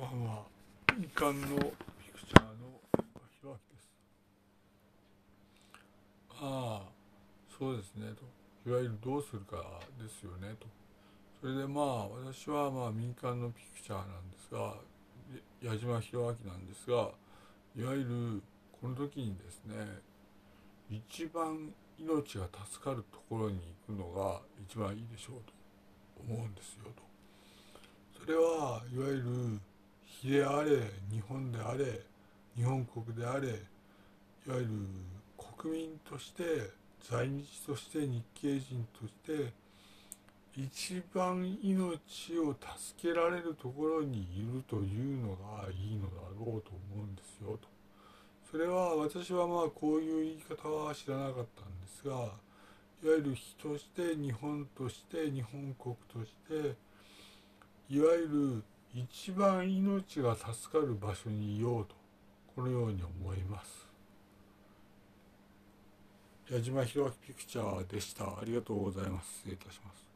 まあまあ民間のピクチャーのひろあきです。ああそうですねと。いわゆるどうするかですよねと。それでまあ私はまあ民間のピクチャーなんですが矢島弘明なんですがいわゆるこの時にですね一番命が助かるところに行くのが一番いいでしょうと思うんですよと。それはいわゆる日であれ日本であれ日本国であれいわゆる国民として在日として日系人として一番命を助けられるところにいるというのがいいのだろうと思うんですよと。それは私はまあこういう言い方は知らなかったんですがいわゆる日として日本として日本国としていわゆる一番命が助かる場所にいようとこのように思います。矢島弘明ピクチャーでした。ありがとうございます。失礼いたします。